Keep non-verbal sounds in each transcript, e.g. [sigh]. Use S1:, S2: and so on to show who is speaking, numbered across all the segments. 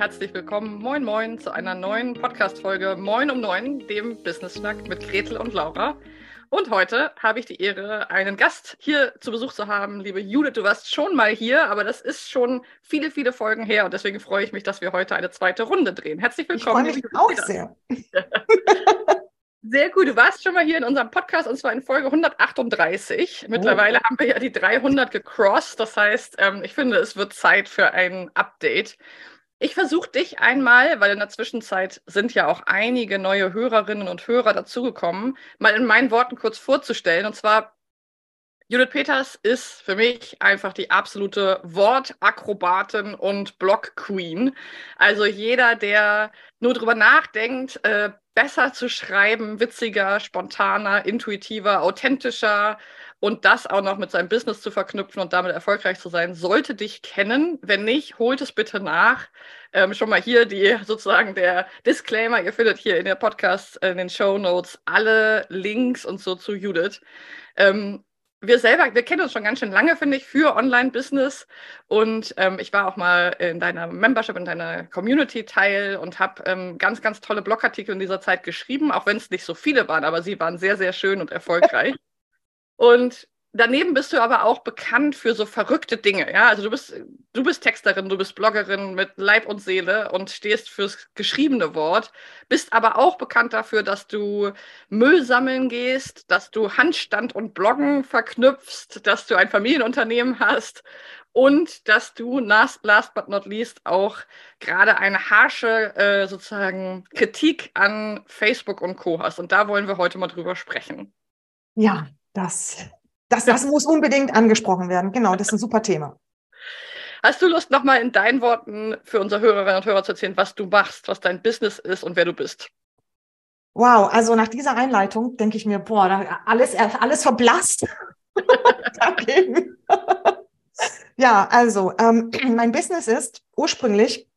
S1: herzlich willkommen, moin moin, zu einer neuen Podcast-Folge Moin um Neun, dem Business-Schnack mit Gretel und Laura. Und heute habe ich die Ehre, einen Gast hier zu Besuch zu haben. Liebe Judith, du warst schon mal hier, aber das ist schon viele, viele Folgen her und deswegen freue ich mich, dass wir heute eine zweite Runde drehen. Herzlich willkommen.
S2: Ich freue mich auch sehr.
S1: Sehr gut. Du warst schon mal hier in unserem Podcast und zwar in Folge 138. Mittlerweile oh. haben wir ja die 300 gecrossed. Das heißt, ähm, ich finde, es wird Zeit für ein Update. Ich versuche dich einmal, weil in der Zwischenzeit sind ja auch einige neue Hörerinnen und Hörer dazugekommen, mal in meinen Worten kurz vorzustellen. Und zwar, Judith Peters ist für mich einfach die absolute Wortakrobatin und Blog-Queen. Also jeder, der nur drüber nachdenkt, äh, besser zu schreiben, witziger, spontaner, intuitiver, authentischer, und das auch noch mit seinem Business zu verknüpfen und damit erfolgreich zu sein, sollte dich kennen. Wenn nicht, holt es bitte nach. Ähm, schon mal hier die sozusagen der Disclaimer. Ihr findet hier in der Podcast, in den Show Notes alle Links und so zu Judith. Ähm, wir selber, wir kennen uns schon ganz schön lange, finde ich, für Online-Business. Und ähm, ich war auch mal in deiner Membership, in deiner Community Teil und habe ähm, ganz, ganz tolle Blogartikel in dieser Zeit geschrieben, auch wenn es nicht so viele waren, aber sie waren sehr, sehr schön und erfolgreich. [laughs] Und daneben bist du aber auch bekannt für so verrückte Dinge. Ja, also du bist, du bist Texterin, du bist Bloggerin mit Leib und Seele und stehst fürs geschriebene Wort, bist aber auch bekannt dafür, dass du Müll sammeln gehst, dass du Handstand und Bloggen verknüpfst, dass du ein Familienunternehmen hast und dass du last, last but not least auch gerade eine harsche äh, sozusagen Kritik an Facebook und Co. hast. Und da wollen wir heute mal drüber sprechen.
S2: Ja, das, das, das muss unbedingt angesprochen werden. Genau, das ist ein super Thema.
S1: Hast du Lust, nochmal in deinen Worten für unsere Hörerinnen und Hörer zu erzählen, was du machst, was dein Business ist und wer du bist?
S2: Wow, also nach dieser Einleitung denke ich mir, boah, alles, alles verblasst. [laughs] ja, also ähm, mein Business ist, ursprünglich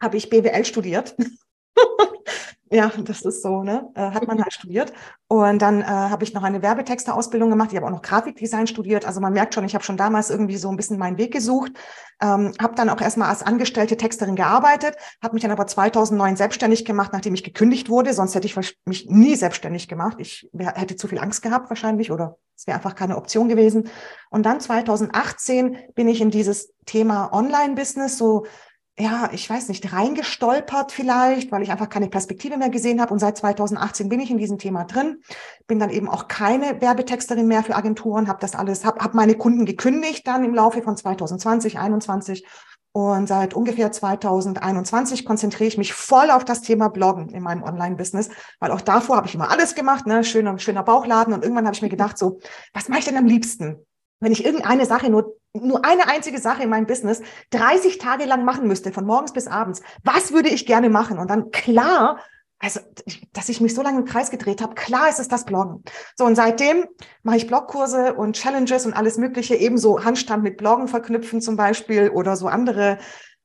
S2: habe ich BWL studiert. Ja, das ist so, ne? Äh, hat man halt studiert. Und dann äh, habe ich noch eine Werbetexter-Ausbildung gemacht. Ich habe auch noch Grafikdesign studiert. Also man merkt schon, ich habe schon damals irgendwie so ein bisschen meinen Weg gesucht. Ähm, habe dann auch erstmal als angestellte Texterin gearbeitet, habe mich dann aber 2009 selbstständig gemacht, nachdem ich gekündigt wurde. Sonst hätte ich mich nie selbstständig gemacht. Ich hätte zu viel Angst gehabt wahrscheinlich oder es wäre einfach keine Option gewesen. Und dann 2018 bin ich in dieses Thema Online-Business so ja, ich weiß nicht, reingestolpert vielleicht, weil ich einfach keine Perspektive mehr gesehen habe. Und seit 2018 bin ich in diesem Thema drin. Bin dann eben auch keine Werbetexterin mehr für Agenturen, habe das alles, habe hab meine Kunden gekündigt dann im Laufe von 2020, 2021. Und seit ungefähr 2021 konzentriere ich mich voll auf das Thema Bloggen in meinem Online-Business, weil auch davor habe ich immer alles gemacht, ne, schöner, schöner Bauchladen. Und irgendwann habe ich mir gedacht, so, was mache ich denn am liebsten? wenn ich irgendeine Sache nur nur eine einzige Sache in meinem Business 30 Tage lang machen müsste, von morgens bis abends, was würde ich gerne machen? Und dann klar, also dass ich mich so lange im Kreis gedreht habe, klar ist es das Bloggen. So und seitdem mache ich Blogkurse und Challenges und alles Mögliche, ebenso Handstand mit Bloggen verknüpfen zum Beispiel oder so andere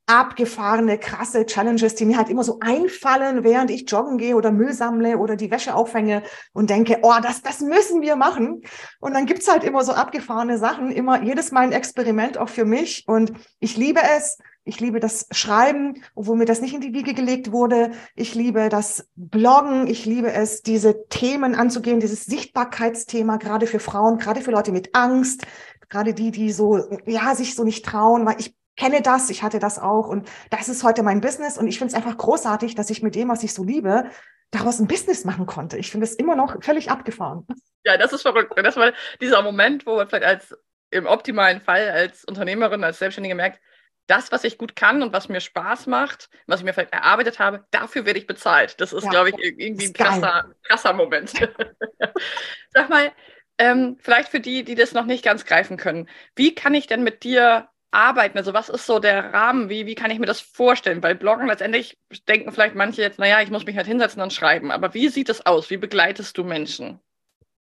S2: abgefahrene, krasse Challenges, die mir halt immer so einfallen, während ich joggen gehe oder Müll sammle oder die Wäsche aufhänge und denke, oh, das, das müssen wir machen. Und dann gibt's halt immer so abgefahrene Sachen, immer jedes Mal ein Experiment auch für mich. Und ich liebe es. Ich liebe das Schreiben, obwohl mir das nicht in die Wiege gelegt wurde. Ich liebe das Bloggen. Ich liebe es, diese Themen anzugehen, dieses Sichtbarkeitsthema, gerade für Frauen, gerade für Leute mit Angst, gerade die, die so, ja, sich so nicht trauen, weil ich kenne das, ich hatte das auch und das ist heute mein Business und ich finde es einfach großartig, dass ich mit dem, was ich so liebe, daraus ein Business machen konnte. Ich finde es immer noch völlig abgefahren.
S1: Ja, das ist verrückt. Das war dieser Moment, wo man vielleicht als im optimalen Fall als Unternehmerin, als Selbstständige merkt, das, was ich gut kann und was mir Spaß macht, was ich mir vielleicht erarbeitet habe, dafür werde ich bezahlt. Das ist, ja, glaube ich, irgendwie ein krasser, krasser Moment. [laughs] Sag mal, ähm, vielleicht für die, die das noch nicht ganz greifen können, wie kann ich denn mit dir arbeiten? Also was ist so der Rahmen? Wie, wie kann ich mir das vorstellen? Weil Bloggen letztendlich denken vielleicht manche jetzt, naja, ich muss mich halt hinsetzen und schreiben. Aber wie sieht es aus? Wie begleitest du Menschen?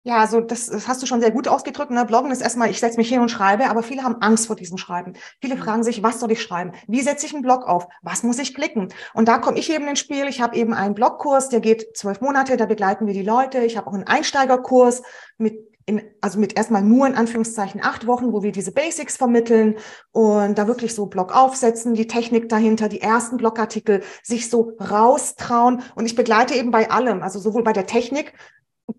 S2: Ja, also das, das hast du schon sehr gut ausgedrückt. Ne? Bloggen ist erstmal, ich setze mich hin und schreibe, aber viele haben Angst vor diesem Schreiben. Viele mhm. fragen sich, was soll ich schreiben? Wie setze ich einen Blog auf? Was muss ich klicken? Und da komme ich eben ins Spiel. Ich habe eben einen Blogkurs, der geht zwölf Monate, da begleiten wir die Leute. Ich habe auch einen Einsteigerkurs mit in, also mit erstmal nur in Anführungszeichen acht Wochen, wo wir diese Basics vermitteln und da wirklich so Blog aufsetzen, die Technik dahinter, die ersten Blogartikel sich so raustrauen. Und ich begleite eben bei allem, also sowohl bei der Technik,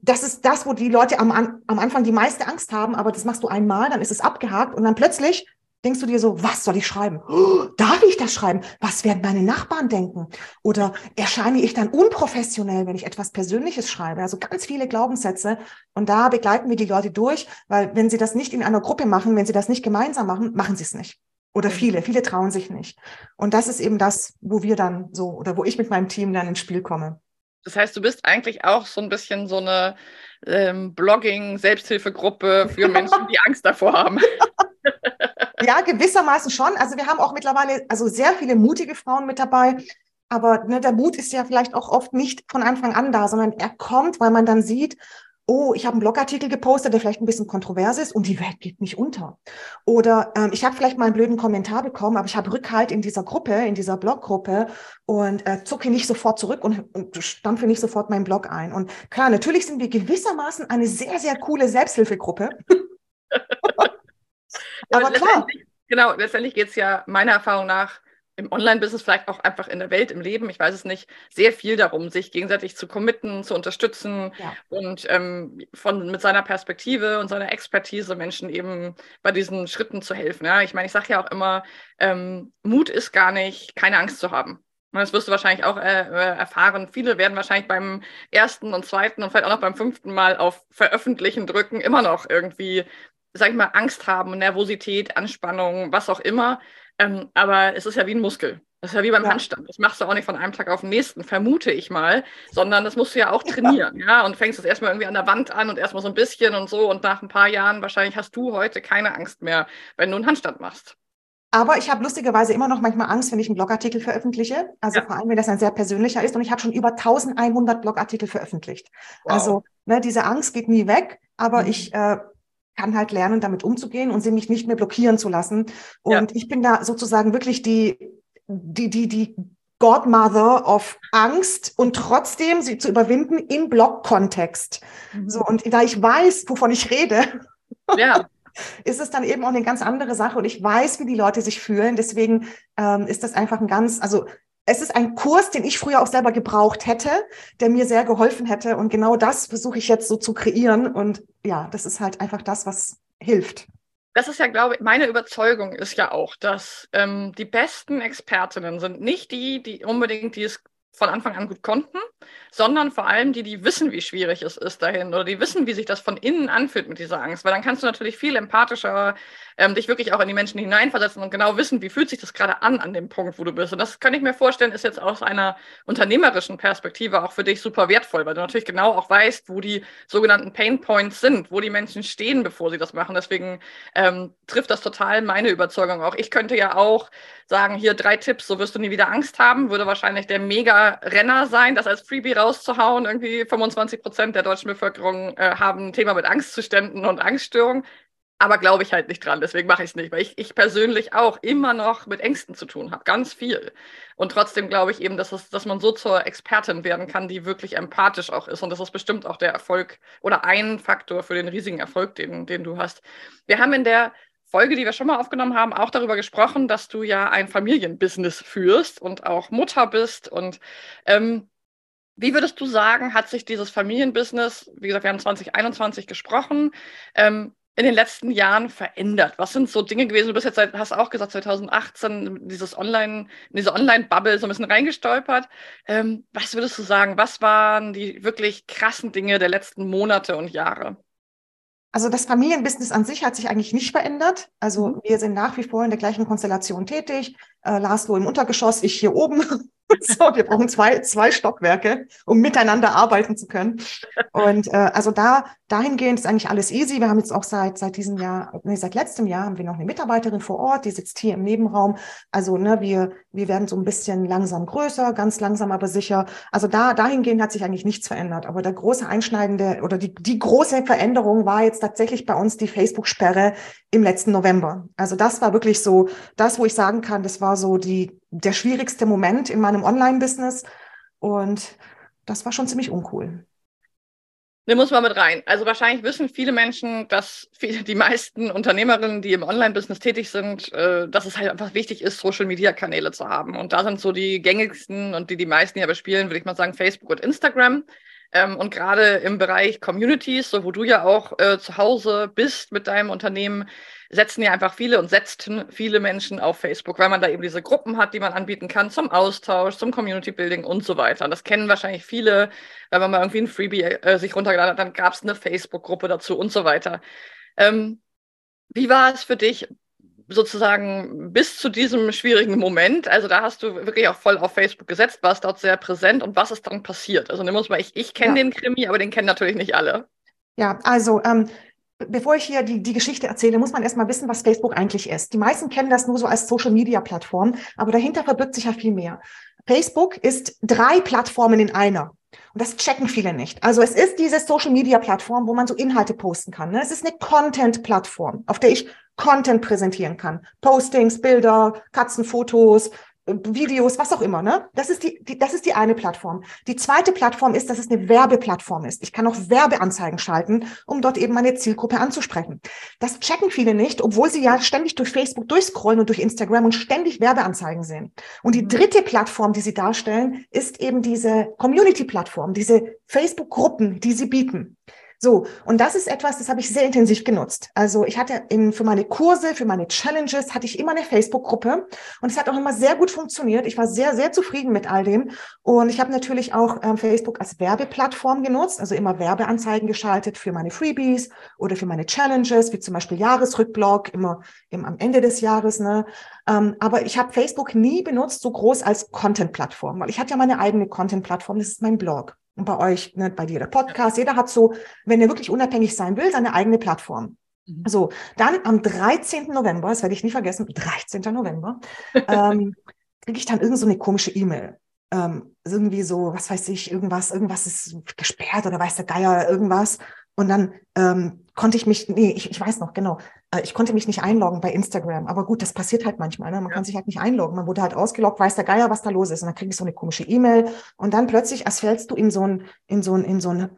S2: das ist das, wo die Leute am, am Anfang die meiste Angst haben, aber das machst du einmal, dann ist es abgehakt und dann plötzlich denkst du dir so, was soll ich schreiben? Oh, darf ich das schreiben? Was werden meine Nachbarn denken? Oder erscheine ich dann unprofessionell, wenn ich etwas Persönliches schreibe? Also ganz viele Glaubenssätze. Und da begleiten wir die Leute durch, weil wenn sie das nicht in einer Gruppe machen, wenn sie das nicht gemeinsam machen, machen sie es nicht. Oder viele, viele trauen sich nicht. Und das ist eben das, wo wir dann so, oder wo ich mit meinem Team dann ins Spiel komme.
S1: Das heißt, du bist eigentlich auch so ein bisschen so eine ähm, Blogging-Selbsthilfegruppe für Menschen, die Angst davor haben. [laughs]
S2: ja, gewissermaßen schon. Also wir haben auch mittlerweile also sehr viele mutige Frauen mit dabei. Aber ne, der Mut ist ja vielleicht auch oft nicht von Anfang an da, sondern er kommt, weil man dann sieht, oh, ich habe einen Blogartikel gepostet, der vielleicht ein bisschen kontrovers ist und die Welt geht nicht unter. Oder ähm, ich habe vielleicht mal einen blöden Kommentar bekommen, aber ich habe Rückhalt in dieser Gruppe, in dieser Bloggruppe und äh, zucke nicht sofort zurück und, und stampfe nicht sofort meinen Blog ein. Und klar, natürlich sind wir gewissermaßen eine sehr, sehr coole Selbsthilfegruppe. [laughs]
S1: aber klar. Genau, letztendlich geht es ja meiner Erfahrung nach im Online-Business, vielleicht auch einfach in der Welt, im Leben, ich weiß es nicht, sehr viel darum, sich gegenseitig zu committen, zu unterstützen ja. und ähm, von, mit seiner Perspektive und seiner Expertise Menschen eben bei diesen Schritten zu helfen. Ja? Ich meine, ich sage ja auch immer, ähm, Mut ist gar nicht, keine Angst zu haben. Das wirst du wahrscheinlich auch äh, äh, erfahren. Viele werden wahrscheinlich beim ersten und zweiten und vielleicht auch noch beim fünften Mal auf Veröffentlichen drücken, immer noch irgendwie, sag ich mal, Angst haben, Nervosität, Anspannung, was auch immer. Ähm, aber es ist ja wie ein Muskel. Das ist ja wie beim ja. Handstand. Das machst du auch nicht von einem Tag auf den nächsten, vermute ich mal, sondern das musst du ja auch trainieren, ja. ja? Und fängst das erstmal irgendwie an der Wand an und erstmal so ein bisschen und so. Und nach ein paar Jahren wahrscheinlich hast du heute keine Angst mehr, wenn du einen Handstand machst.
S2: Aber ich habe lustigerweise immer noch manchmal Angst, wenn ich einen Blogartikel veröffentliche. Also ja. vor allem, wenn das ein sehr persönlicher ist. Und ich habe schon über 1100 Blogartikel veröffentlicht. Wow. Also ne, diese Angst geht nie weg. Aber mhm. ich äh, kann halt lernen, damit umzugehen und sie mich nicht mehr blockieren zu lassen. Und ja. ich bin da sozusagen wirklich die, die, die, die Godmother of Angst und trotzdem sie zu überwinden im Blog-Kontext. Mhm. So, und da ich weiß, wovon ich rede, ja. [laughs] ist es dann eben auch eine ganz andere Sache und ich weiß, wie die Leute sich fühlen. Deswegen ähm, ist das einfach ein ganz, also es ist ein Kurs, den ich früher auch selber gebraucht hätte, der mir sehr geholfen hätte. Und genau das versuche ich jetzt so zu kreieren. Und ja, das ist halt einfach das, was hilft.
S1: Das ist ja, glaube ich, meine Überzeugung ist ja auch, dass ähm, die besten Expertinnen sind nicht die, die unbedingt, die es von Anfang an gut konnten, sondern vor allem die, die wissen, wie schwierig es ist dahin oder die wissen, wie sich das von innen anfühlt mit dieser Angst. Weil dann kannst du natürlich viel empathischer ähm, dich wirklich auch in die Menschen hineinversetzen und genau wissen, wie fühlt sich das gerade an an dem Punkt, wo du bist. Und das kann ich mir vorstellen, ist jetzt aus einer unternehmerischen Perspektive auch für dich super wertvoll, weil du natürlich genau auch weißt, wo die sogenannten Pain Points sind, wo die Menschen stehen, bevor sie das machen. Deswegen ähm, trifft das total meine Überzeugung auch. Ich könnte ja auch sagen, hier drei Tipps, so wirst du nie wieder Angst haben, würde wahrscheinlich der Mega-Renner sein, das als Freebie rauszuhauen. Irgendwie 25 Prozent der deutschen Bevölkerung äh, haben ein Thema mit Angstzuständen und Angststörungen. Aber glaube ich halt nicht dran, deswegen mache ich es nicht, weil ich, ich persönlich auch immer noch mit Ängsten zu tun habe, ganz viel. Und trotzdem glaube ich eben, dass, es, dass man so zur Expertin werden kann, die wirklich empathisch auch ist. Und das ist bestimmt auch der Erfolg oder ein Faktor für den riesigen Erfolg, den, den du hast. Wir haben in der Folge, die wir schon mal aufgenommen haben, auch darüber gesprochen, dass du ja ein Familienbusiness führst und auch Mutter bist. Und ähm, wie würdest du sagen, hat sich dieses Familienbusiness, wie gesagt, wir haben 2021 gesprochen, ähm, in den letzten Jahren verändert? Was sind so Dinge gewesen? Du bist jetzt seit, hast auch gesagt, 2018 dieses Online, in diese Online-Bubble so ein bisschen reingestolpert. Ähm, was würdest du sagen? Was waren die wirklich krassen Dinge der letzten Monate und Jahre?
S2: Also das Familienbusiness an sich hat sich eigentlich nicht verändert. Also mhm. wir sind nach wie vor in der gleichen Konstellation tätig. Äh, Laszlo im Untergeschoss, ich hier oben. [laughs] So, wir brauchen zwei, zwei Stockwerke, um miteinander arbeiten zu können. Und äh, also da dahingehend ist eigentlich alles easy. Wir haben jetzt auch seit seit diesem Jahr, nee, seit letztem Jahr haben wir noch eine Mitarbeiterin vor Ort, die sitzt hier im Nebenraum. Also ne, wir wir werden so ein bisschen langsam größer, ganz langsam aber sicher. Also da dahingehend hat sich eigentlich nichts verändert. Aber der große einschneidende oder die die große Veränderung war jetzt tatsächlich bei uns die Facebook-Sperre im letzten November. Also das war wirklich so das, wo ich sagen kann, das war so die der schwierigste Moment in meinem Online-Business. Und das war schon ziemlich uncool.
S1: Nimm uns mal mit rein. Also wahrscheinlich wissen viele Menschen, dass viele, die meisten Unternehmerinnen, die im Online-Business tätig sind, äh, dass es halt einfach wichtig ist, Social-Media-Kanäle zu haben. Und da sind so die gängigsten und die die meisten ja bespielen, würde ich mal sagen, Facebook und Instagram. Ähm, und gerade im Bereich Communities, so wo du ja auch äh, zu Hause bist mit deinem Unternehmen, setzen ja einfach viele und setzten viele Menschen auf Facebook, weil man da eben diese Gruppen hat, die man anbieten kann zum Austausch, zum Community Building und so weiter. Und das kennen wahrscheinlich viele, wenn man mal irgendwie ein Freebie äh, sich runtergeladen hat, dann gab es eine Facebook-Gruppe dazu und so weiter. Ähm, wie war es für dich sozusagen bis zu diesem schwierigen Moment? Also da hast du wirklich auch voll auf Facebook gesetzt, warst dort sehr präsent und was ist dann passiert? Also nimm uns mal, ich, ich kenne ja. den Krimi, aber den kennen natürlich nicht alle.
S2: Ja, also ähm, bevor ich hier die, die Geschichte erzähle, muss man erstmal wissen, was Facebook eigentlich ist. Die meisten kennen das nur so als Social-Media-Plattform, aber dahinter verbirgt sich ja viel mehr. Facebook ist drei Plattformen in einer. Und das checken viele nicht. Also es ist diese Social-Media-Plattform, wo man so Inhalte posten kann. Ne? Es ist eine Content-Plattform, auf der ich Content präsentieren kann. Postings, Bilder, Katzenfotos, Videos, was auch immer. Ne? Das, ist die, die, das ist die eine Plattform. Die zweite Plattform ist, dass es eine Werbeplattform ist. Ich kann auch Werbeanzeigen schalten, um dort eben meine Zielgruppe anzusprechen. Das checken viele nicht, obwohl sie ja ständig durch Facebook durchscrollen und durch Instagram und ständig Werbeanzeigen sehen. Und die mhm. dritte Plattform, die sie darstellen, ist eben diese Community-Plattform, diese Facebook-Gruppen, die sie bieten. So, und das ist etwas, das habe ich sehr intensiv genutzt. Also ich hatte in, für meine Kurse, für meine Challenges, hatte ich immer eine Facebook-Gruppe und es hat auch immer sehr gut funktioniert. Ich war sehr, sehr zufrieden mit all dem. Und ich habe natürlich auch ähm, Facebook als Werbeplattform genutzt, also immer Werbeanzeigen geschaltet für meine Freebies oder für meine Challenges, wie zum Beispiel Jahresrückblog, immer, immer am Ende des Jahres. Ne? Ähm, aber ich habe Facebook nie benutzt, so groß als Content-Plattform, weil ich hatte ja meine eigene Content-Plattform, das ist mein Blog. Bei euch, ne, bei dir der Podcast, jeder hat so, wenn er wirklich unabhängig sein will, seine eigene Plattform. Mhm. So, dann am 13. November, das werde ich nicht vergessen, 13. November, [laughs] ähm, kriege ich dann irgend so eine komische E-Mail. Ähm, irgendwie so, was weiß ich, irgendwas, irgendwas ist gesperrt oder weiß der Geier, irgendwas. Und dann ähm, konnte ich mich, nee, ich, ich weiß noch, genau, ich konnte mich nicht einloggen bei Instagram. Aber gut, das passiert halt manchmal. Ne? Man ja. kann sich halt nicht einloggen. Man wurde halt ausgeloggt, weiß der Geier, was da los ist. Und dann kriege ich so eine komische E-Mail. Und dann plötzlich, als fällst du in so ein, in so ein, in so ein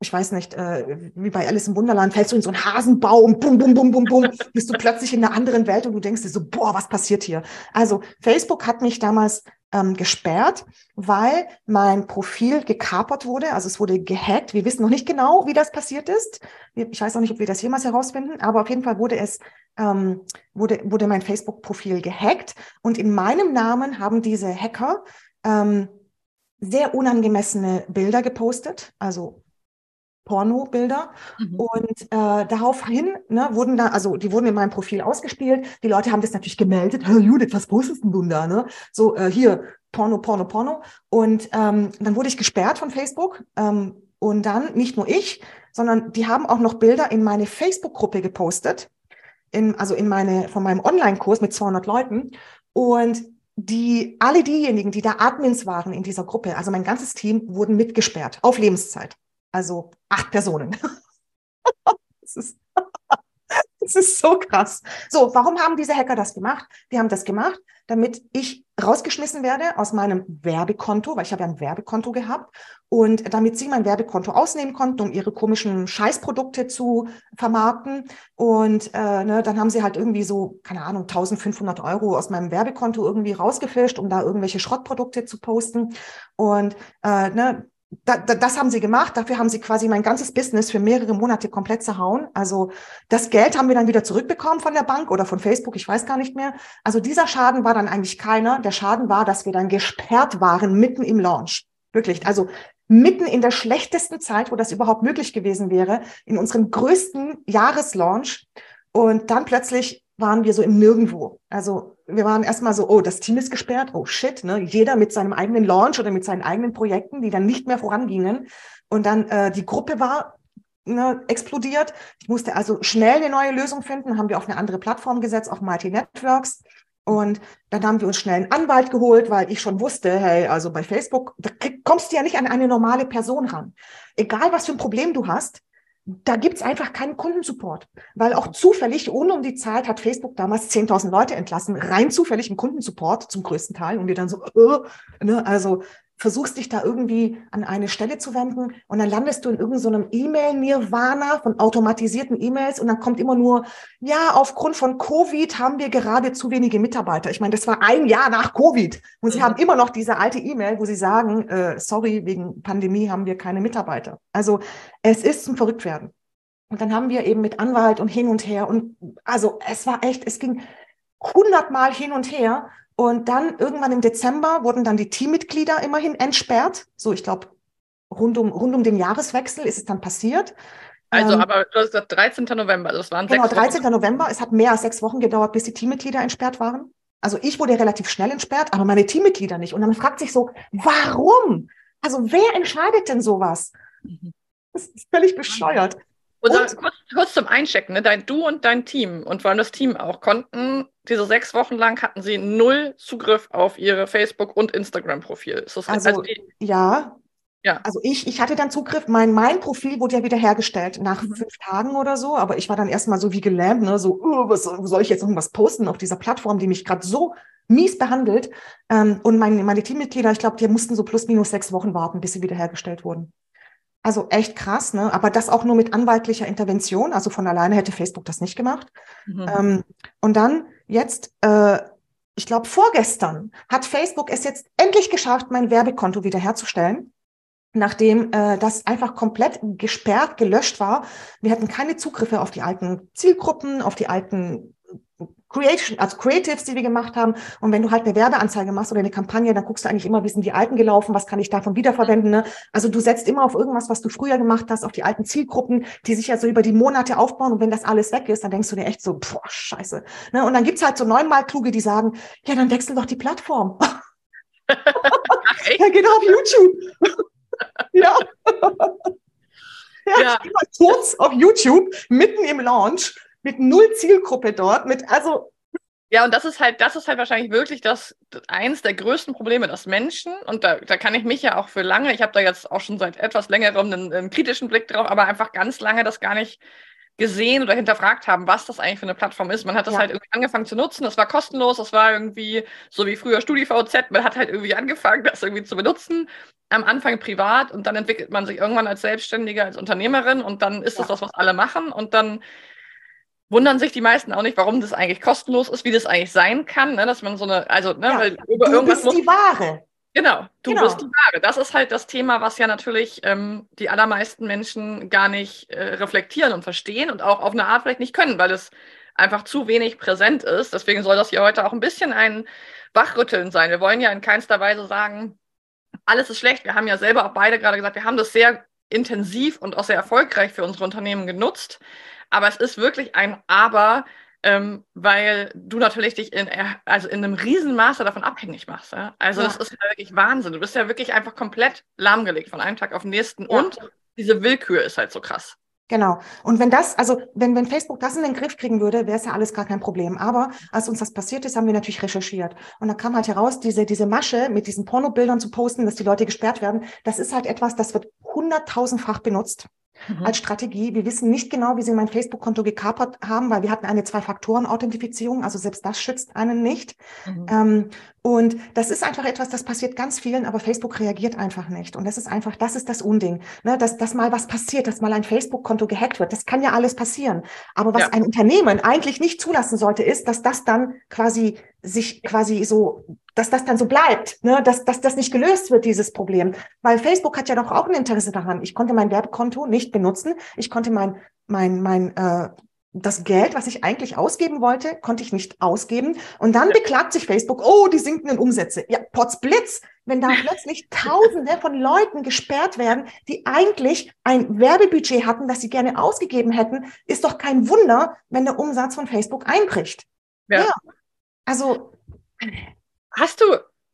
S2: ich weiß nicht, äh, wie bei Alice im Wunderland, fällst du in so einen Hasenbaum, bum, bum, bum, bum, bum, bist du plötzlich in einer anderen Welt und du denkst dir so, boah, was passiert hier? Also Facebook hat mich damals ähm, gesperrt, weil mein Profil gekapert wurde. Also es wurde gehackt. Wir wissen noch nicht genau, wie das passiert ist. Ich weiß auch nicht, ob wir das jemals herausfinden, aber auf jeden Fall wurde es, ähm, wurde, wurde mein Facebook-Profil gehackt. Und in meinem Namen haben diese Hacker ähm, sehr unangemessene Bilder gepostet, also Porno-Bilder. Mhm. Und äh, daraufhin ne, wurden da, also die wurden in meinem Profil ausgespielt. Die Leute haben das natürlich gemeldet. Hey, Judith, was postest denn du da? Ne? So, äh, hier, Porno, Porno, Porno. Und ähm, dann wurde ich gesperrt von Facebook. Ähm, und dann nicht nur ich, sondern die haben auch noch Bilder in meine Facebook-Gruppe gepostet. In, also in meine, von meinem Online-Kurs mit 200 Leuten. Und die, alle diejenigen, die da Admins waren in dieser Gruppe, also mein ganzes Team, wurden mitgesperrt auf Lebenszeit. Also acht Personen. [laughs] das, ist, [laughs] das ist so krass. So, warum haben diese Hacker das gemacht? Die haben das gemacht, damit ich rausgeschmissen werde aus meinem Werbekonto, weil ich habe ja ein Werbekonto gehabt und damit sie mein Werbekonto ausnehmen konnten, um ihre komischen Scheißprodukte zu vermarkten. Und äh, ne, dann haben sie halt irgendwie so, keine Ahnung, 1500 Euro aus meinem Werbekonto irgendwie rausgefischt, um da irgendwelche Schrottprodukte zu posten. Und äh, ne, da, da, das haben sie gemacht. Dafür haben sie quasi mein ganzes Business für mehrere Monate komplett zerhauen. Also das Geld haben wir dann wieder zurückbekommen von der Bank oder von Facebook, ich weiß gar nicht mehr. Also dieser Schaden war dann eigentlich keiner. Der Schaden war, dass wir dann gesperrt waren mitten im Launch. Wirklich. Also mitten in der schlechtesten Zeit, wo das überhaupt möglich gewesen wäre, in unserem größten Jahreslaunch. Und dann plötzlich waren wir so im Nirgendwo. Also wir waren erstmal so, oh, das Team ist gesperrt, oh shit, ne? Jeder mit seinem eigenen Launch oder mit seinen eigenen Projekten, die dann nicht mehr vorangingen. Und dann äh, die Gruppe war ne, explodiert. Ich musste also schnell eine neue Lösung finden, haben wir auf eine andere Plattform gesetzt, auf Mighty Networks. Und dann haben wir uns schnell einen Anwalt geholt, weil ich schon wusste, hey, also bei Facebook, da kommst du ja nicht an eine normale Person ran. Egal, was für ein Problem du hast, da gibt's einfach keinen Kundensupport, weil auch zufällig, ohne um die Zeit, hat Facebook damals 10.000 Leute entlassen, rein zufällig im Kundensupport zum größten Teil und wir dann so, äh, ne, also versuchst dich da irgendwie an eine Stelle zu wenden und dann landest du in irgendeinem so E-Mail-Nirvana von automatisierten E-Mails und dann kommt immer nur, ja, aufgrund von Covid haben wir gerade zu wenige Mitarbeiter. Ich meine, das war ein Jahr nach Covid und sie mhm. haben immer noch diese alte E-Mail, wo sie sagen, äh, sorry, wegen Pandemie haben wir keine Mitarbeiter. Also es ist zum Verrücktwerden. Und dann haben wir eben mit Anwalt und hin und her und also es war echt, es ging hundertmal hin und her und dann irgendwann im Dezember wurden dann die Teammitglieder immerhin entsperrt. So, ich glaube, rund um, rund um den Jahreswechsel ist es dann passiert.
S1: Also, ähm, aber du hast gesagt 13. November, also das waren
S2: Genau, 13. Wochen. November. Es hat mehr als sechs Wochen gedauert, bis die Teammitglieder entsperrt waren. Also ich wurde relativ schnell entsperrt, aber meine Teammitglieder nicht. Und dann fragt sich so, warum? Also wer entscheidet denn sowas? Mhm. Das ist völlig bescheuert.
S1: Und, und kurz, kurz, zum Einchecken, ne? dein, du und dein Team und vor allem das Team auch konnten diese sechs Wochen lang hatten sie null Zugriff auf ihre Facebook- und Instagram-Profil.
S2: Also, also ja, ja. Also ich, ich hatte dann Zugriff, mein, mein Profil wurde ja wieder hergestellt nach mhm. fünf Tagen oder so, aber ich war dann erstmal so wie gelähmt, ne? so, uh, was soll ich jetzt irgendwas posten auf dieser Plattform, die mich gerade so mies behandelt. Ähm, und meine, meine Teammitglieder, ich glaube, die mussten so plus minus sechs Wochen warten, bis sie wiederhergestellt wurden. Also echt krass, ne? Aber das auch nur mit anwaltlicher Intervention. Also von alleine hätte Facebook das nicht gemacht. Mhm. Ähm, und dann jetzt, äh, ich glaube, vorgestern hat Facebook es jetzt endlich geschafft, mein Werbekonto wiederherzustellen. Nachdem äh, das einfach komplett gesperrt, gelöscht war. Wir hatten keine Zugriffe auf die alten Zielgruppen, auf die alten Creation, also Creatives, die wir gemacht haben. Und wenn du halt eine Werbeanzeige machst oder eine Kampagne, dann guckst du eigentlich immer, wie sind die alten gelaufen, was kann ich davon wiederverwenden. Ne? Also du setzt immer auf irgendwas, was du früher gemacht hast, auf die alten Zielgruppen, die sich ja so über die Monate aufbauen. Und wenn das alles weg ist, dann denkst du dir echt so, boah, scheiße. Ne? Und dann gibt's halt so neunmal Kluge, die sagen, ja, dann wechsel doch die Plattform. [laughs] ja, genau, auf YouTube. [laughs] ja. ja, ja. Ich war kurz auf YouTube, mitten im Launch mit null Zielgruppe dort, mit, also.
S1: Ja, und das ist halt, das ist halt wahrscheinlich wirklich das, eins der größten Probleme, dass Menschen, und da, da kann ich mich ja auch für lange, ich habe da jetzt auch schon seit etwas längerem einen, einen kritischen Blick drauf, aber einfach ganz lange das gar nicht gesehen oder hinterfragt haben, was das eigentlich für eine Plattform ist. Man hat das ja. halt irgendwie angefangen zu nutzen, das war kostenlos, das war irgendwie so wie früher StudiVZ, man hat halt irgendwie angefangen, [laughs] das irgendwie zu benutzen, am Anfang privat und dann entwickelt man sich irgendwann als Selbstständige, als Unternehmerin und dann ist ja. das das, was alle machen und dann wundern sich die meisten auch nicht, warum das eigentlich kostenlos ist, wie das eigentlich sein kann, ne? dass man so eine, also, ne,
S2: ja, weil über du irgendwas bist muss, die Ware.
S1: Genau, du genau. bist die Ware. Das ist halt das Thema, was ja natürlich ähm, die allermeisten Menschen gar nicht äh, reflektieren und verstehen und auch auf eine Art vielleicht nicht können, weil es einfach zu wenig präsent ist. Deswegen soll das hier heute auch ein bisschen ein Wachrütteln sein. Wir wollen ja in keinster Weise sagen, alles ist schlecht. Wir haben ja selber auch beide gerade gesagt, wir haben das sehr intensiv und auch sehr erfolgreich für unsere Unternehmen genutzt. Aber es ist wirklich ein Aber, ähm, weil du natürlich dich in, also in einem Riesenmaße davon abhängig machst. Ja? Also ja. das ist ja wirklich Wahnsinn. Du bist ja wirklich einfach komplett lahmgelegt von einem Tag auf den nächsten. Und diese Willkür ist halt so krass.
S2: Genau. Und wenn das, also wenn, wenn Facebook das in den Griff kriegen würde, wäre es ja alles gar kein Problem. Aber als uns das passiert ist, haben wir natürlich recherchiert. Und da kam halt heraus, diese, diese Masche mit diesen Pornobildern zu posten, dass die Leute gesperrt werden, das ist halt etwas, das wird hunderttausendfach benutzt mhm. als Strategie. Wir wissen nicht genau, wie sie mein Facebook-Konto gekapert haben, weil wir hatten eine Zwei-Faktoren-Authentifizierung, also selbst das schützt einen nicht. Mhm. Ähm, und das ist einfach etwas, das passiert ganz vielen, aber Facebook reagiert einfach nicht. Und das ist einfach, das ist das Unding, ne? dass, dass mal was passiert, dass mal ein Facebook-Konto gehackt wird. Das kann ja alles passieren. Aber was ja. ein Unternehmen eigentlich nicht zulassen sollte, ist, dass das dann quasi sich quasi so, dass das dann so bleibt, ne? dass, dass das nicht gelöst wird, dieses Problem. Weil Facebook hat ja doch auch ein Interesse daran. Ich konnte mein Werbekonto nicht benutzen. Ich konnte mein, mein, mein, äh, das Geld, was ich eigentlich ausgeben wollte, konnte ich nicht ausgeben. Und dann beklagt sich Facebook, oh, die sinkenden Umsätze. Ja, Potzblitz, wenn da [laughs] plötzlich Tausende von Leuten gesperrt werden, die eigentlich ein Werbebudget hatten, das sie gerne ausgegeben hätten, ist doch kein Wunder, wenn der Umsatz von Facebook einbricht. Ja. ja. Also.
S1: Hast du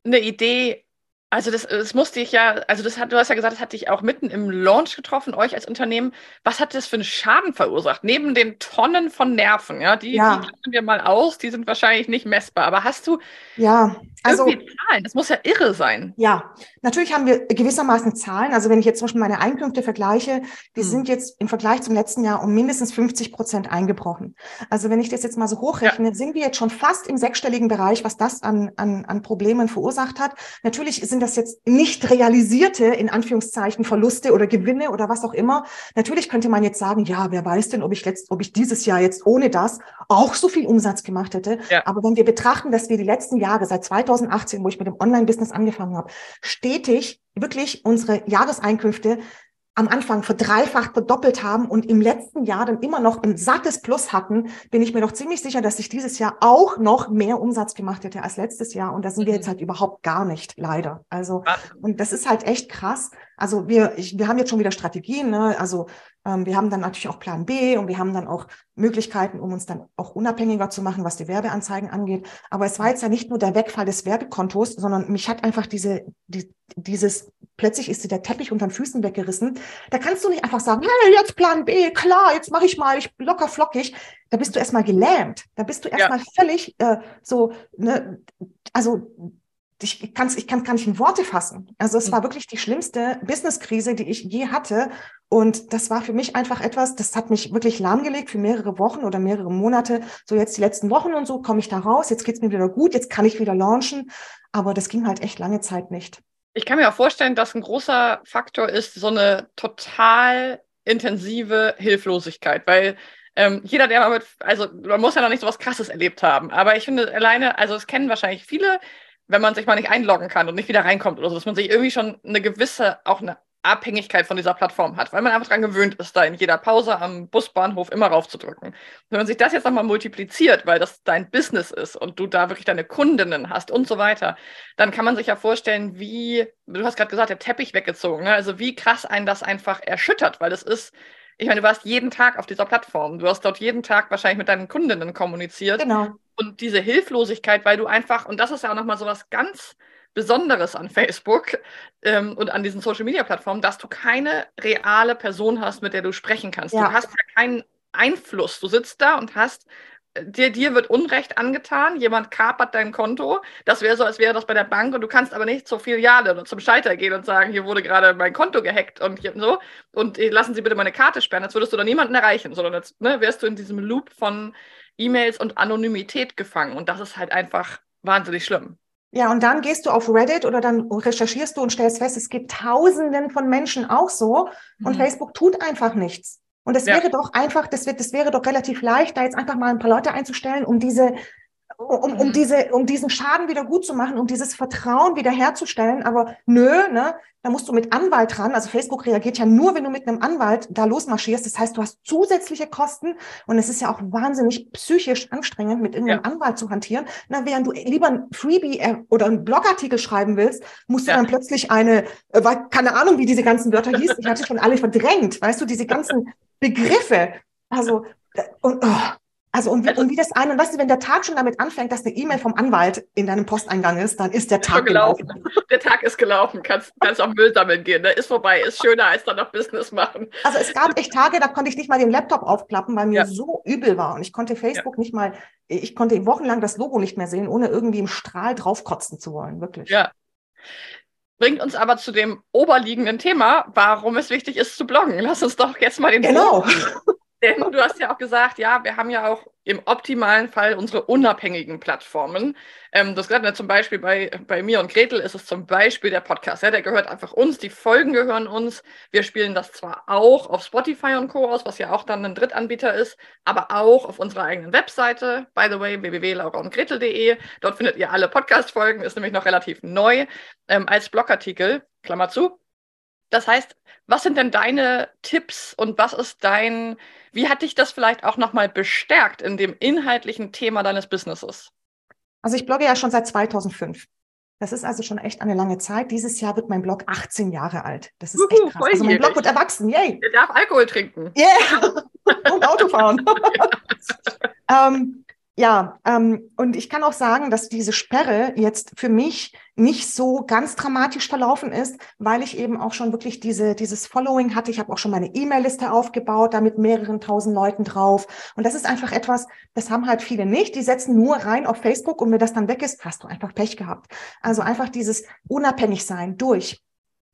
S1: eine Idee, also das, das musste ich ja, also das hat, du hast ja gesagt, das hat dich auch mitten im Launch getroffen, euch als Unternehmen. Was hat das für einen Schaden verursacht? Neben den Tonnen von Nerven, ja, die, ja. die lassen wir mal aus, die sind wahrscheinlich nicht messbar. Aber hast du
S2: ja, also,
S1: Zahlen? Das muss ja irre sein.
S2: Ja, natürlich haben wir gewissermaßen Zahlen. Also wenn ich jetzt zum Beispiel meine Einkünfte vergleiche, die hm. sind jetzt im Vergleich zum letzten Jahr um mindestens 50 Prozent eingebrochen. Also wenn ich das jetzt mal so hochrechne, ja. sind wir jetzt schon fast im sechsstelligen Bereich, was das an, an, an Problemen verursacht hat. Natürlich sind sind das jetzt nicht realisierte, in Anführungszeichen, Verluste oder Gewinne oder was auch immer. Natürlich könnte man jetzt sagen, ja, wer weiß denn, ob ich letzt, ob ich dieses Jahr jetzt ohne das auch so viel Umsatz gemacht hätte. Ja. Aber wenn wir betrachten, dass wir die letzten Jahre, seit 2018, wo ich mit dem Online-Business angefangen habe, stetig wirklich unsere Jahreseinkünfte am Anfang verdreifacht, verdoppelt haben und im letzten Jahr dann immer noch ein sattes Plus hatten, bin ich mir doch ziemlich sicher, dass ich dieses Jahr auch noch mehr Umsatz gemacht hätte als letztes Jahr. Und da sind wir jetzt mhm. halt überhaupt gar nicht, leider. Also, und das ist halt echt krass. Also wir, ich, wir haben jetzt schon wieder Strategien, ne? also wir haben dann natürlich auch Plan B und wir haben dann auch Möglichkeiten, um uns dann auch unabhängiger zu machen, was die Werbeanzeigen angeht. Aber es war jetzt ja nicht nur der Wegfall des Werbekontos, sondern mich hat einfach diese, die, dieses, plötzlich ist dir der Teppich unter den Füßen weggerissen. Da kannst du nicht einfach sagen, hey, jetzt Plan B, klar, jetzt mache ich mal, ich locker flockig. Da bist du erstmal gelähmt. Da bist du erstmal ja. völlig äh, so, ne, also ich kann es ich kann's gar nicht in Worte fassen. Also es mhm. war wirklich die schlimmste Businesskrise, die ich je hatte. Und das war für mich einfach etwas, das hat mich wirklich lahmgelegt für mehrere Wochen oder mehrere Monate. So jetzt die letzten Wochen und so komme ich da raus, jetzt geht's mir wieder gut, jetzt kann ich wieder launchen. Aber das ging halt echt lange Zeit nicht.
S1: Ich kann mir auch vorstellen, dass ein großer Faktor ist so eine total intensive Hilflosigkeit, weil ähm, jeder, der mal mit, also man muss ja noch nicht so was Krasses erlebt haben, aber ich finde alleine, also es kennen wahrscheinlich viele, wenn man sich mal nicht einloggen kann und nicht wieder reinkommt oder so, dass man sich irgendwie schon eine gewisse, auch eine Abhängigkeit von dieser Plattform hat, weil man einfach daran gewöhnt ist, da in jeder Pause am Busbahnhof immer raufzudrücken. Wenn man sich das jetzt nochmal multipliziert, weil das dein Business ist und du da wirklich deine Kundinnen hast und so weiter, dann kann man sich ja vorstellen, wie, du hast gerade gesagt, der Teppich weggezogen, ne? also wie krass einen das einfach erschüttert, weil das ist, ich meine, du warst jeden Tag auf dieser Plattform, du hast dort jeden Tag wahrscheinlich mit deinen Kundinnen kommuniziert.
S2: Genau.
S1: Und diese Hilflosigkeit, weil du einfach, und das ist ja auch nochmal so was ganz Besonderes an Facebook ähm, und an diesen Social Media Plattformen, dass du keine reale Person hast, mit der du sprechen kannst. Ja. Du hast ja keinen Einfluss. Du sitzt da und hast dir, dir wird Unrecht angetan, jemand kapert dein Konto. Das wäre so, als wäre das bei der Bank und du kannst aber nicht zur Filiale oder zum Scheiter gehen und sagen, hier wurde gerade mein Konto gehackt und so und äh, lassen Sie bitte meine Karte sperren. Jetzt würdest du da niemanden erreichen, sondern jetzt ne, wärst du in diesem Loop von E-Mails und Anonymität gefangen und das ist halt einfach wahnsinnig schlimm.
S2: Ja, und dann gehst du auf Reddit oder dann recherchierst du und stellst fest, es gibt Tausenden von Menschen auch so und mhm. Facebook tut einfach nichts. Und es ja. wäre doch einfach, das, wird, das wäre doch relativ leicht, da jetzt einfach mal ein paar Leute einzustellen, um diese, um, um, mhm. diese, um diesen Schaden wieder gut zu machen, um dieses Vertrauen wieder herzustellen. Aber nö, ne, da musst du mit Anwalt ran. Also Facebook reagiert ja nur, wenn du mit einem Anwalt da losmarschierst. Das heißt, du hast zusätzliche Kosten und es ist ja auch wahnsinnig psychisch anstrengend, mit irgendeinem ja. Anwalt zu hantieren. Na, während du lieber ein Freebie äh, oder einen Blogartikel schreiben willst, musst du ja. dann plötzlich eine, äh, keine Ahnung, wie diese ganzen Wörter hießen. Ich hatte schon alle verdrängt. Weißt du, diese ganzen [laughs] Begriffe. Also, und, oh, also und wie, also, und wie das ein, und weißt du, wenn der Tag schon damit anfängt, dass eine E-Mail vom Anwalt in deinem Posteingang ist, dann ist der Tag gelaufen. gelaufen. [laughs]
S1: Der Tag ist gelaufen, kannst, kannst auch Müll sammeln gehen, der ist vorbei, ist schöner als dann noch Business machen.
S2: Also es gab echt Tage, da konnte ich nicht mal den Laptop aufklappen, weil mir ja. so übel war und ich konnte Facebook ja. nicht mal, ich konnte wochenlang das Logo nicht mehr sehen, ohne irgendwie im Strahl draufkotzen zu wollen, wirklich.
S1: Ja. Bringt uns aber zu dem oberliegenden Thema, warum es wichtig ist zu bloggen. Lass uns doch jetzt mal den
S2: Genau.
S1: Denn du hast ja auch gesagt, ja, wir haben ja auch im optimalen Fall unsere unabhängigen Plattformen. Ähm, das gerade zum Beispiel bei, bei mir und Gretel ist es zum Beispiel der Podcast. Ja, der gehört einfach uns, die Folgen gehören uns. Wir spielen das zwar auch auf Spotify und Co. aus, was ja auch dann ein Drittanbieter ist, aber auch auf unserer eigenen Webseite, by the way, www.lauraundgretel.de. Dort findet ihr alle Podcast-Folgen, ist nämlich noch relativ neu ähm, als Blogartikel, Klammer zu. Das heißt, was sind denn deine Tipps und was ist dein, wie hat dich das vielleicht auch nochmal bestärkt in dem inhaltlichen Thema deines Businesses?
S2: Also ich blogge ja schon seit 2005. Das ist also schon echt eine lange Zeit. Dieses Jahr wird mein Blog 18 Jahre alt. Das ist Juhu, echt krass. Also mein Blog wird erwachsen. Yay.
S1: Er darf Alkohol trinken.
S2: Yeah. [laughs] Und Auto fahren. [laughs] ähm, ja, ähm, und ich kann auch sagen, dass diese Sperre jetzt für mich nicht so ganz dramatisch verlaufen ist, weil ich eben auch schon wirklich diese, dieses Following hatte. Ich habe auch schon meine E-Mail-Liste aufgebaut, da mit mehreren tausend Leuten drauf. Und das ist einfach etwas, das haben halt viele nicht. Die setzen nur rein auf Facebook und wenn das dann weg ist, hast du einfach Pech gehabt. Also einfach dieses Unabhängigsein durch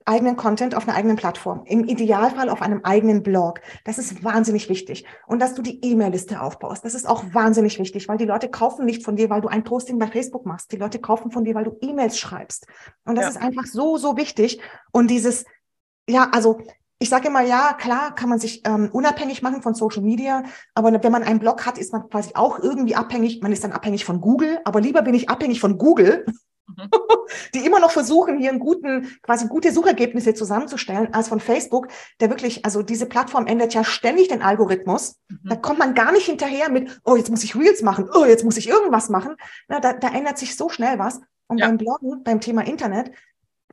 S2: eigenen Content auf einer eigenen Plattform, im Idealfall auf einem eigenen Blog. Das ist wahnsinnig wichtig. Und dass du die E-Mail-Liste aufbaust, das ist auch wahnsinnig wichtig, weil die Leute kaufen nicht von dir, weil du ein Posting bei Facebook machst. Die Leute kaufen von dir, weil du E-Mails schreibst. Und das ja. ist einfach so, so wichtig. Und dieses, ja, also ich sage immer, ja, klar, kann man sich ähm, unabhängig machen von Social Media, aber wenn man einen Blog hat, ist man quasi auch irgendwie abhängig. Man ist dann abhängig von Google, aber lieber bin ich abhängig von Google, mhm. [laughs] die immer noch versuchen, hier einen guten, quasi gute Suchergebnisse zusammenzustellen, als von Facebook, der wirklich, also diese Plattform ändert ja ständig den Algorithmus. Mhm. Da kommt man gar nicht hinterher mit, oh, jetzt muss ich Reels machen, oh, jetzt muss ich irgendwas machen. Na, da, da ändert sich so schnell was. Und ja. beim Bloggen, beim Thema Internet,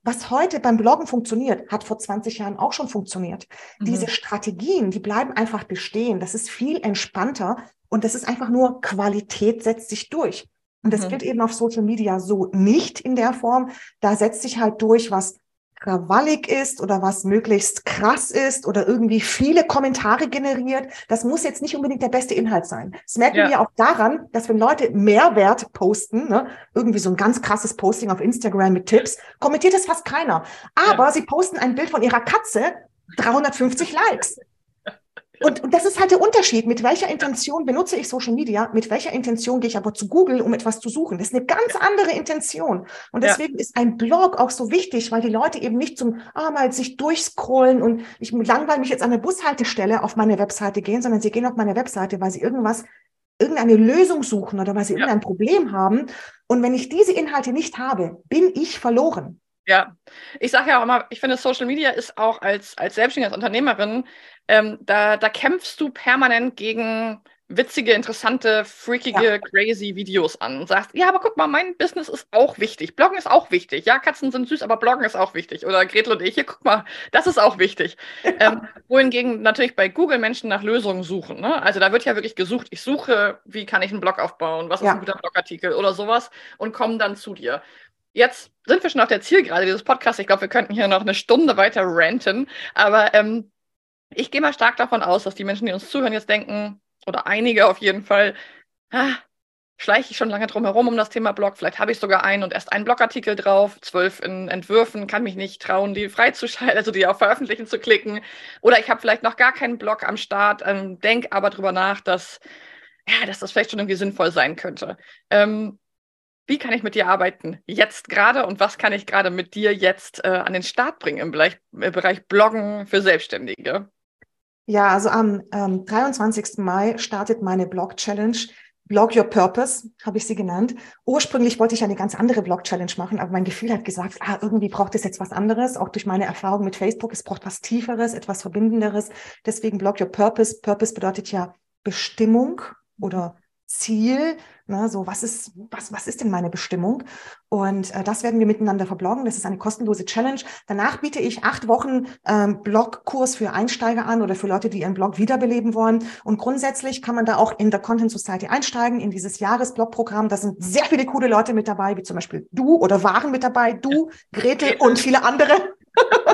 S2: was heute beim Bloggen funktioniert, hat vor 20 Jahren auch schon funktioniert. Mhm. Diese Strategien, die bleiben einfach bestehen. Das ist viel entspannter und das ist einfach nur Qualität setzt sich durch. Und das mhm. gilt eben auf Social Media so nicht in der Form. Da setzt sich halt durch, was krawallig ist oder was möglichst krass ist oder irgendwie viele Kommentare generiert. Das muss jetzt nicht unbedingt der beste Inhalt sein. Das merken ja. wir auch daran, dass wenn Leute Mehrwert posten, ne, irgendwie so ein ganz krasses Posting auf Instagram mit Tipps, kommentiert es fast keiner. Aber ja. sie posten ein Bild von ihrer Katze, 350 Likes. Und, und das ist halt der Unterschied. Mit welcher Intention benutze ich Social Media? Mit welcher Intention gehe ich aber zu Google, um etwas zu suchen? Das ist eine ganz andere Intention. Und deswegen ja. ist ein Blog auch so wichtig, weil die Leute eben nicht zum, ah, mal sich durchscrollen und ich langweile mich jetzt an der Bushaltestelle auf meine Webseite gehen, sondern sie gehen auf meine Webseite, weil sie irgendwas irgendeine Lösung suchen oder weil sie ja. irgendein Problem haben. Und wenn ich diese Inhalte nicht habe, bin ich verloren.
S1: Ja, ich sage ja auch immer, ich finde, Social Media ist auch als, als Selbstständige, als Unternehmerin, ähm, da, da kämpfst du permanent gegen witzige, interessante, freakige, ja. crazy Videos an und sagst, ja, aber guck mal, mein Business ist auch wichtig. Bloggen ist auch wichtig. Ja, Katzen sind süß, aber Bloggen ist auch wichtig. Oder Gretel und ich, hier, guck mal, das ist auch wichtig. Ja. Ähm, wohingegen natürlich bei Google Menschen nach Lösungen suchen. Ne? Also da wird ja wirklich gesucht, ich suche, wie kann ich einen Blog aufbauen, was ist ja. ein guter Blogartikel oder sowas und kommen dann zu dir. Jetzt sind wir schon auf der Zielgerade dieses Podcasts. Ich glaube, wir könnten hier noch eine Stunde weiter ranten. Aber ähm, ich gehe mal stark davon aus, dass die Menschen, die uns zuhören, jetzt denken, oder einige auf jeden Fall, ah, schleiche ich schon lange drum herum um das Thema Blog. Vielleicht habe ich sogar einen und erst einen Blogartikel drauf, zwölf in Entwürfen, kann mich nicht trauen, die freizuschalten, [laughs] also die auf Veröffentlichen zu klicken. Oder ich habe vielleicht noch gar keinen Blog am Start, ähm, denke aber darüber nach, dass, ja, dass das vielleicht schon irgendwie sinnvoll sein könnte. Ähm, wie kann ich mit dir arbeiten jetzt gerade und was kann ich gerade mit dir jetzt äh, an den Start bringen im Bereich, im Bereich Bloggen für Selbstständige?
S2: Ja, also am ähm, 23. Mai startet meine Blog-Challenge. Blog Your Purpose habe ich sie genannt. Ursprünglich wollte ich eine ganz andere Blog-Challenge machen, aber mein Gefühl hat gesagt, ah, irgendwie braucht es jetzt was anderes, auch durch meine Erfahrung mit Facebook. Es braucht was Tieferes, etwas Verbindenderes. Deswegen Blog Your Purpose. Purpose bedeutet ja Bestimmung oder Ziel, ne, so was ist, was, was ist denn meine Bestimmung? Und äh, das werden wir miteinander verbloggen. Das ist eine kostenlose Challenge. Danach biete ich acht Wochen ähm, Blogkurs für Einsteiger an oder für Leute, die ihren Blog wiederbeleben wollen. Und grundsätzlich kann man da auch in der Content Society einsteigen, in dieses Jahresblogprogramm. Da sind sehr viele coole Leute mit dabei, wie zum Beispiel du oder waren mit dabei, du, Gretel und viele andere. [laughs]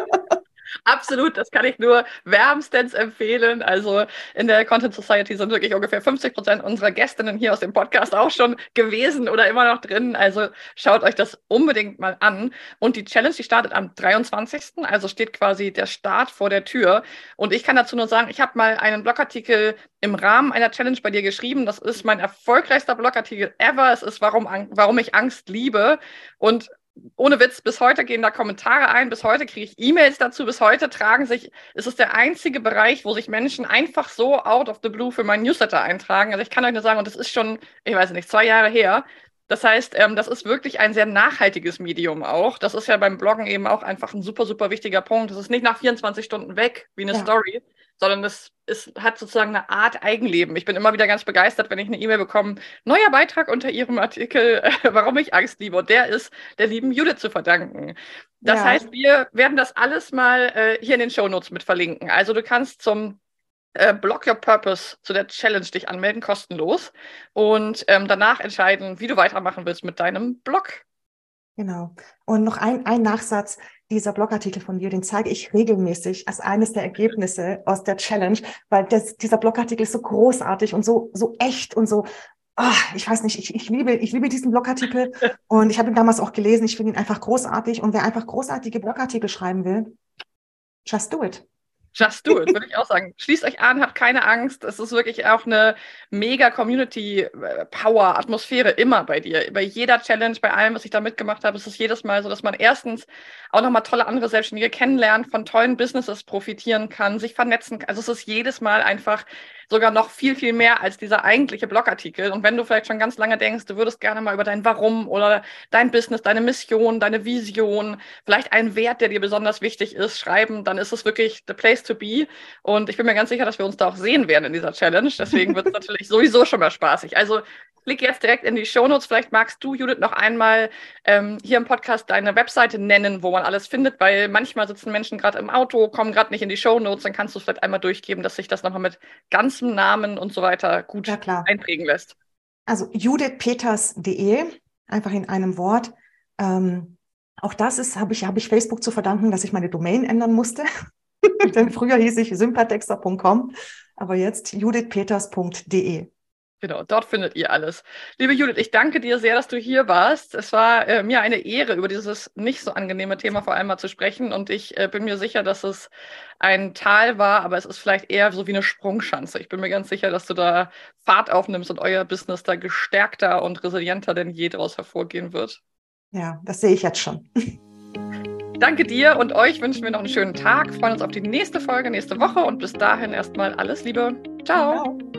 S1: Absolut, das kann ich nur wärmstens empfehlen. Also in der Content Society sind wirklich ungefähr 50 Prozent unserer Gästinnen hier aus dem Podcast auch schon gewesen oder immer noch drin. Also schaut euch das unbedingt mal an. Und die Challenge, die startet am 23. Also steht quasi der Start vor der Tür. Und ich kann dazu nur sagen, ich habe mal einen Blogartikel im Rahmen einer Challenge bei dir geschrieben. Das ist mein erfolgreichster Blogartikel ever. Es ist, warum, warum ich Angst liebe. Und ohne Witz, bis heute gehen da Kommentare ein, bis heute kriege ich E-Mails dazu, bis heute tragen sich, es ist der einzige Bereich, wo sich Menschen einfach so out of the blue für meinen Newsletter eintragen. Also ich kann euch nur sagen, und das ist schon, ich weiß nicht, zwei Jahre her. Das heißt, ähm, das ist wirklich ein sehr nachhaltiges Medium auch. Das ist ja beim Bloggen eben auch einfach ein super, super wichtiger Punkt. Das ist nicht nach 24 Stunden weg wie eine ja. Story, sondern es, es hat sozusagen eine Art Eigenleben. Ich bin immer wieder ganz begeistert, wenn ich eine E-Mail bekomme, neuer Beitrag unter Ihrem Artikel, äh, [laughs] warum ich Angst liebe. Und der ist der lieben Judith zu verdanken. Das ja. heißt, wir werden das alles mal äh, hier in den Shownotes mit verlinken. Also du kannst zum äh, Block Your Purpose zu der Challenge dich anmelden, kostenlos. Und ähm, danach entscheiden, wie du weitermachen willst mit deinem Blog.
S2: Genau. Und noch ein, ein Nachsatz dieser Blogartikel von dir, den zeige ich regelmäßig als eines der Ergebnisse aus der Challenge, weil das, dieser Blogartikel ist so großartig und so, so echt und so oh, ich weiß nicht, ich, ich, liebe, ich liebe diesen Blogartikel [laughs] und ich habe ihn damals auch gelesen. Ich finde ihn einfach großartig und wer einfach großartige Blogartikel schreiben will, just do it.
S1: Just do it, würde ich auch sagen. Schließt euch an, habt keine Angst. Es ist wirklich auch eine mega Community-Power-Atmosphäre immer bei dir. Bei jeder Challenge, bei allem, was ich da mitgemacht habe, ist es jedes Mal so, dass man erstens auch nochmal tolle andere Selbstständige kennenlernt, von tollen Businesses profitieren kann, sich vernetzen kann. Also es ist jedes Mal einfach sogar noch viel, viel mehr als dieser eigentliche Blogartikel. Und wenn du vielleicht schon ganz lange denkst, du würdest gerne mal über dein Warum oder dein Business, deine Mission, deine Vision, vielleicht einen Wert, der dir besonders wichtig ist, schreiben, dann ist es wirklich the place to be. Und ich bin mir ganz sicher, dass wir uns da auch sehen werden in dieser Challenge. Deswegen wird es [laughs] natürlich sowieso schon mal spaßig. Also klick jetzt direkt in die Shownotes. Vielleicht magst du, Judith, noch einmal ähm, hier im Podcast deine Webseite nennen, wo man alles findet, weil manchmal sitzen Menschen gerade im Auto, kommen gerade nicht in die Shownotes. Dann kannst du vielleicht einmal durchgeben, dass sich das nochmal mit ganzem Namen und so weiter gut ja, einprägen lässt.
S2: Also judithpeters.de, einfach in einem Wort. Ähm, auch das ist, habe ich, hab ich Facebook zu verdanken, dass ich meine Domain ändern musste. [laughs] Denn früher hieß ich sympathexter.com, aber jetzt judithpeters.de.
S1: Genau, dort findet ihr alles. Liebe Judith, ich danke dir sehr, dass du hier warst. Es war äh, mir eine Ehre, über dieses nicht so angenehme Thema vor allem mal zu sprechen. Und ich äh, bin mir sicher, dass es ein Tal war, aber es ist vielleicht eher so wie eine Sprungschanze. Ich bin mir ganz sicher, dass du da Fahrt aufnimmst und euer Business da gestärkter und resilienter denn je daraus hervorgehen wird.
S2: Ja, das sehe ich jetzt schon. [laughs]
S1: Danke dir und euch wünschen wir noch einen schönen Tag. Freuen uns auf die nächste Folge nächste Woche und bis dahin erstmal alles Liebe. Ciao. Ciao.